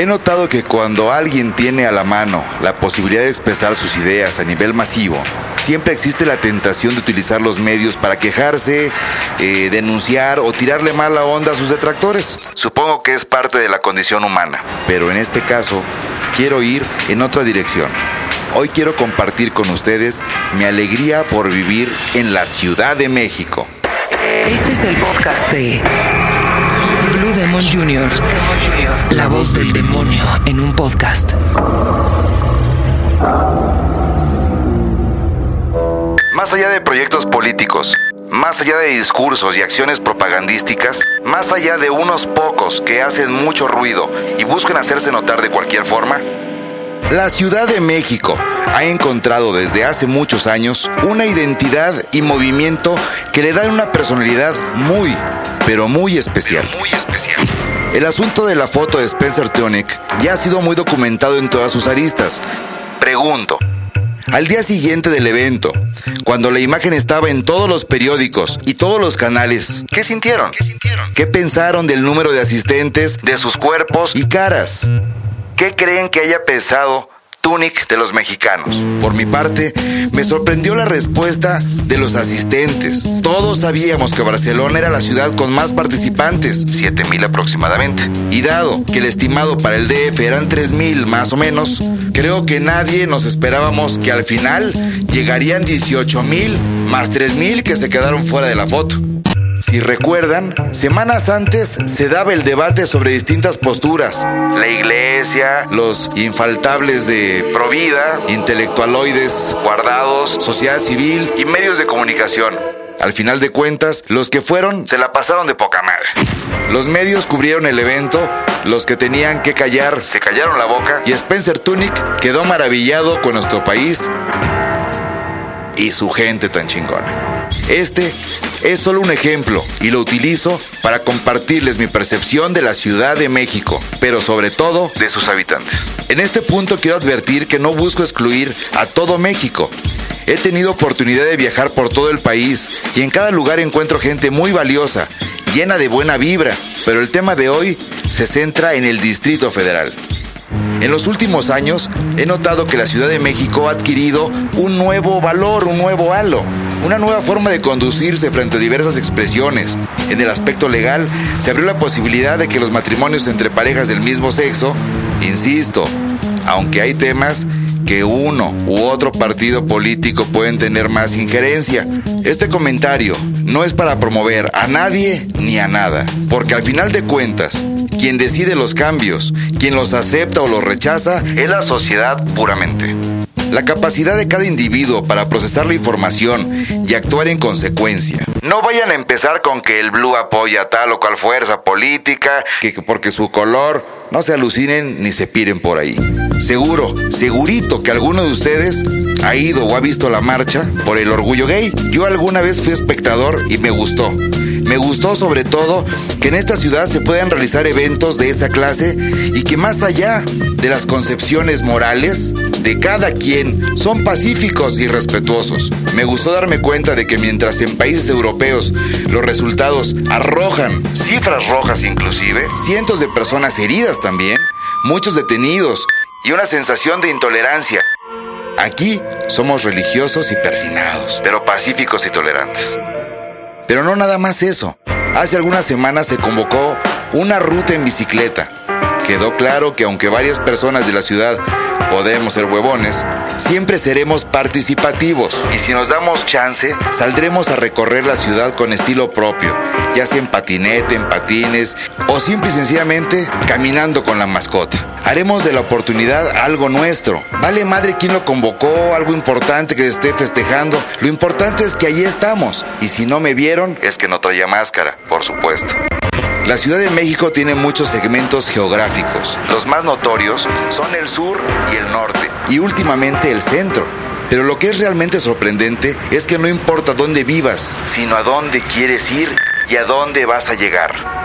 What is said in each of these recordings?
He notado que cuando alguien tiene a la mano la posibilidad de expresar sus ideas a nivel masivo, siempre existe la tentación de utilizar los medios para quejarse, eh, denunciar o tirarle mala onda a sus detractores. Supongo que es parte de la condición humana, pero en este caso quiero ir en otra dirección. Hoy quiero compartir con ustedes mi alegría por vivir en la Ciudad de México. Este es el podcast de Demon Jr. La voz del demonio en un podcast. Más allá de proyectos políticos, más allá de discursos y acciones propagandísticas, más allá de unos pocos que hacen mucho ruido y buscan hacerse notar de cualquier forma, la Ciudad de México ha encontrado desde hace muchos años una identidad y movimiento que le dan una personalidad muy, pero muy especial. Muy especial. El asunto de la foto de Spencer Tunick ya ha sido muy documentado en todas sus aristas. Pregunto, al día siguiente del evento, cuando la imagen estaba en todos los periódicos y todos los canales, ¿qué sintieron? ¿Qué sintieron? ¿Qué pensaron del número de asistentes, de sus cuerpos y caras? ¿Qué creen que haya pensado Tunic de los mexicanos? Por mi parte, me sorprendió la respuesta de los asistentes. Todos sabíamos que Barcelona era la ciudad con más participantes, 7.000 aproximadamente. Y dado que el estimado para el DF eran 3.000 más o menos, creo que nadie nos esperábamos que al final llegarían 18.000 más 3.000 que se quedaron fuera de la foto. Si recuerdan, semanas antes se daba el debate sobre distintas posturas. La iglesia, los infaltables de Provida, intelectualoides guardados, sociedad civil y medios de comunicación. Al final de cuentas, los que fueron se la pasaron de poca madre. Los medios cubrieron el evento, los que tenían que callar se callaron la boca y Spencer Tunick quedó maravillado con nuestro país y su gente tan chingona. Este es solo un ejemplo y lo utilizo para compartirles mi percepción de la Ciudad de México, pero sobre todo de sus habitantes. En este punto quiero advertir que no busco excluir a todo México. He tenido oportunidad de viajar por todo el país y en cada lugar encuentro gente muy valiosa, llena de buena vibra, pero el tema de hoy se centra en el Distrito Federal. En los últimos años he notado que la Ciudad de México ha adquirido un nuevo valor, un nuevo halo, una nueva forma de conducirse frente a diversas expresiones. En el aspecto legal se abrió la posibilidad de que los matrimonios entre parejas del mismo sexo, insisto, aunque hay temas que uno u otro partido político pueden tener más injerencia. Este comentario no es para promover a nadie ni a nada, porque al final de cuentas, quien decide los cambios, quien los acepta o los rechaza, es la sociedad puramente. La capacidad de cada individuo para procesar la información y actuar en consecuencia. No vayan a empezar con que el blue apoya tal o cual fuerza política, que porque su color, no se alucinen ni se piren por ahí. Seguro, segurito que alguno de ustedes ha ido o ha visto la marcha por el orgullo gay. Yo alguna vez fui espectador y me gustó. Me gustó sobre todo que en esta ciudad se puedan realizar eventos de esa clase y que más allá de las concepciones morales de cada quien son pacíficos y respetuosos. Me gustó darme cuenta de que mientras en países europeos los resultados arrojan cifras rojas inclusive, cientos de personas heridas también, muchos detenidos y una sensación de intolerancia. Aquí somos religiosos y persinados, pero pacíficos y tolerantes. Pero no nada más eso. Hace algunas semanas se convocó una ruta en bicicleta. Quedó claro que aunque varias personas de la ciudad podemos ser huevones, siempre seremos participativos y si nos damos chance, saldremos a recorrer la ciudad con estilo propio, ya sea en patinete, en patines o simple y sencillamente caminando con la mascota. Haremos de la oportunidad algo nuestro. Vale madre quien lo convocó, algo importante que esté festejando. Lo importante es que allí estamos. Y si no me vieron, es que no traía máscara, por supuesto. La Ciudad de México tiene muchos segmentos geográficos. Los más notorios son el sur y el norte, y últimamente el centro. Pero lo que es realmente sorprendente es que no importa dónde vivas, sino a dónde quieres ir y a dónde vas a llegar.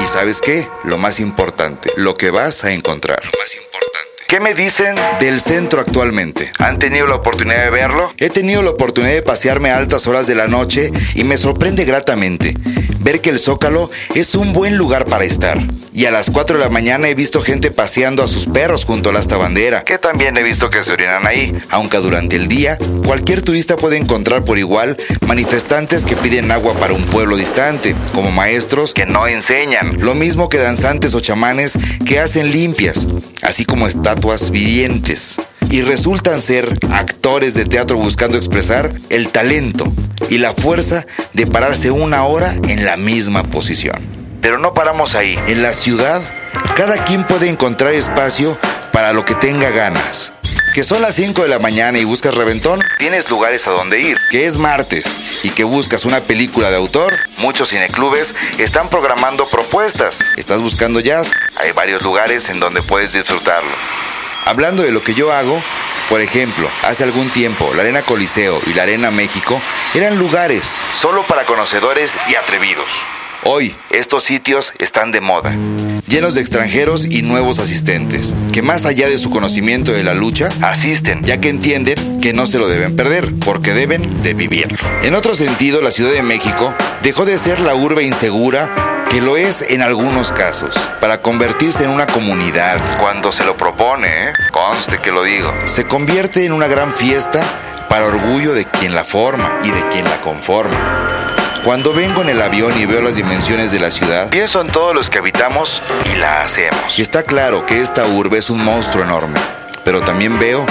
Y sabes qué? Lo más importante, lo que vas a encontrar. Lo más importante. ¿Qué me dicen del centro actualmente? ¿Han tenido la oportunidad de verlo? He tenido la oportunidad de pasearme a altas horas de la noche y me sorprende gratamente ver que el Zócalo es un buen lugar para estar. Y a las 4 de la mañana he visto gente paseando a sus perros junto a la bandera, que también he visto que se orinan ahí, aunque durante el día cualquier turista puede encontrar por igual manifestantes que piden agua para un pueblo distante, como maestros que no enseñan, lo mismo que danzantes o chamanes que hacen limpias, así como estatuas vivientes y resultan ser actores de teatro buscando expresar el talento y la fuerza de pararse una hora en la misma posición. Pero no paramos ahí. En la ciudad, cada quien puede encontrar espacio para lo que tenga ganas. Que son las 5 de la mañana y buscas reventón, tienes lugares a donde ir. Que es martes y que buscas una película de autor, muchos cineclubes están programando propuestas. ¿Estás buscando jazz? Hay varios lugares en donde puedes disfrutarlo. Hablando de lo que yo hago, por ejemplo, hace algún tiempo la Arena Coliseo y la Arena México eran lugares solo para conocedores y atrevidos. Hoy, estos sitios están de moda, llenos de extranjeros y nuevos asistentes, que más allá de su conocimiento de la lucha, asisten, ya que entienden que no se lo deben perder, porque deben de vivirlo. En otro sentido, la Ciudad de México dejó de ser la urbe insegura que lo es en algunos casos, para convertirse en una comunidad. Cuando se lo propone, ¿eh? conste que lo digo, se convierte en una gran fiesta para orgullo de quien la forma y de quien la conforma. Cuando vengo en el avión y veo las dimensiones de la ciudad, pienso en todos los que habitamos y la hacemos. Y está claro que esta urbe es un monstruo enorme, pero también veo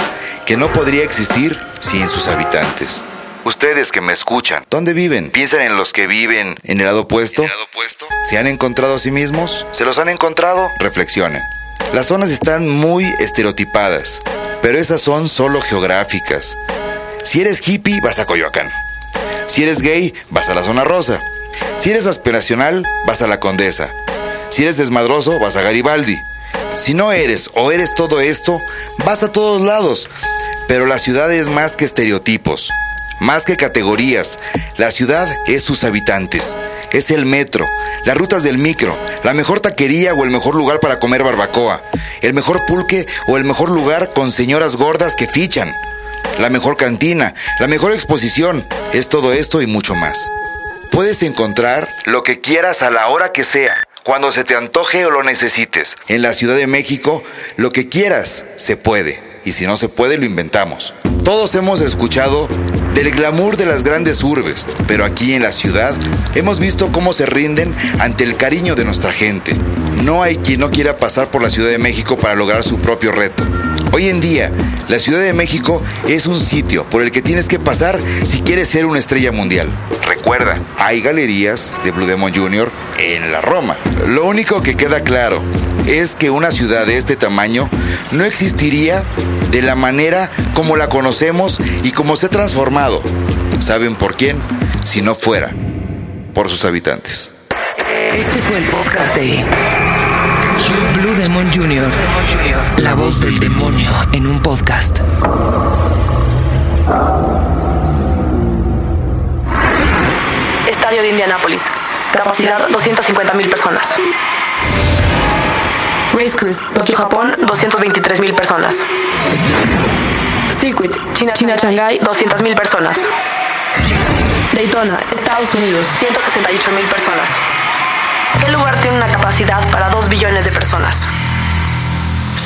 que no podría existir sin sus habitantes. Ustedes que me escuchan, ¿dónde viven? ¿Piensan en los que viven en el lado opuesto? ¿Se han encontrado a sí mismos? ¿Se los han encontrado? Reflexionen. Las zonas están muy estereotipadas, pero esas son solo geográficas. Si eres hippie, vas a Coyoacán. Si eres gay, vas a la zona rosa. Si eres aspiracional, vas a la Condesa. Si eres desmadroso, vas a Garibaldi. Si no eres o eres todo esto, vas a todos lados. Pero la ciudad es más que estereotipos. Más que categorías, la ciudad es sus habitantes. Es el metro, las rutas del micro, la mejor taquería o el mejor lugar para comer barbacoa, el mejor pulque o el mejor lugar con señoras gordas que fichan, la mejor cantina, la mejor exposición. Es todo esto y mucho más. Puedes encontrar lo que quieras a la hora que sea, cuando se te antoje o lo necesites. En la Ciudad de México, lo que quieras se puede. Y si no se puede, lo inventamos. Todos hemos escuchado del glamour de las grandes urbes, pero aquí en la ciudad hemos visto cómo se rinden ante el cariño de nuestra gente. No hay quien no quiera pasar por la Ciudad de México para lograr su propio reto. Hoy en día, la Ciudad de México es un sitio por el que tienes que pasar si quieres ser una estrella mundial. Recuerda, hay galerías de Blue Demon Jr. en la Roma. Lo único que queda claro es que una ciudad de este tamaño no existiría de la manera como la conocemos y como se ha transformado. ¿Saben por quién? Si no fuera por sus habitantes. Este fue el podcast de Demon Jr. La voz del demonio en un podcast. Estadio de Indianápolis. Capacidad 250 mil personas. Race Cruise, Tokio, Japón, 223 mil personas. Circuit, China, China, Shanghai, 200 mil personas. Daytona, Estados Unidos, 168 mil personas. ¿Qué lugar tiene una capacidad para 2 billones de personas?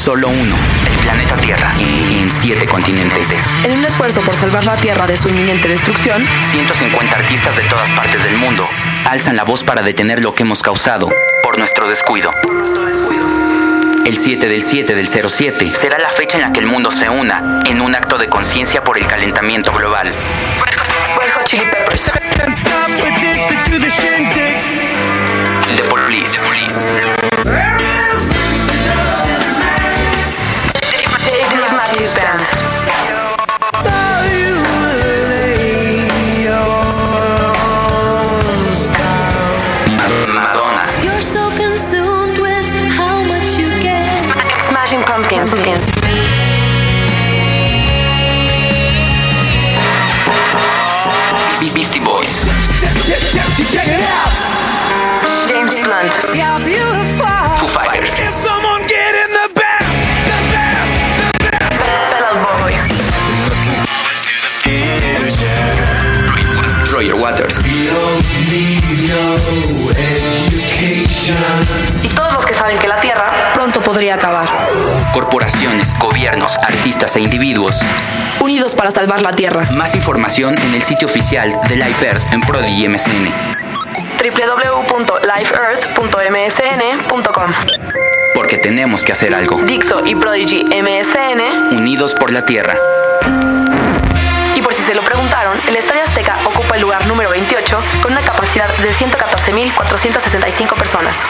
Solo uno, el planeta Tierra, en siete continentes. En un esfuerzo por salvar la Tierra de su inminente destrucción, 150 artistas de todas partes del mundo alzan la voz para detener lo que hemos causado por nuestro descuido. El 7 del 7 del 07 será la fecha en la que el mundo se una en un acto de conciencia por el calentamiento global. The Police. Beastie Boys. Check, check, check, check it out. James Blunt. You're beautiful. Y todos los que saben que la Tierra pronto podría acabar. Corporaciones, gobiernos, artistas e individuos. Unidos para salvar la Tierra. Más información en el sitio oficial de Life Earth en Prodigy MSN. www.lifeearth.msn.com Porque tenemos que hacer algo. Dixo y Prodigy MSN. Unidos por la Tierra. Se lo preguntaron, el Estadio Azteca ocupa el lugar número 28 con una capacidad de 114.465 personas.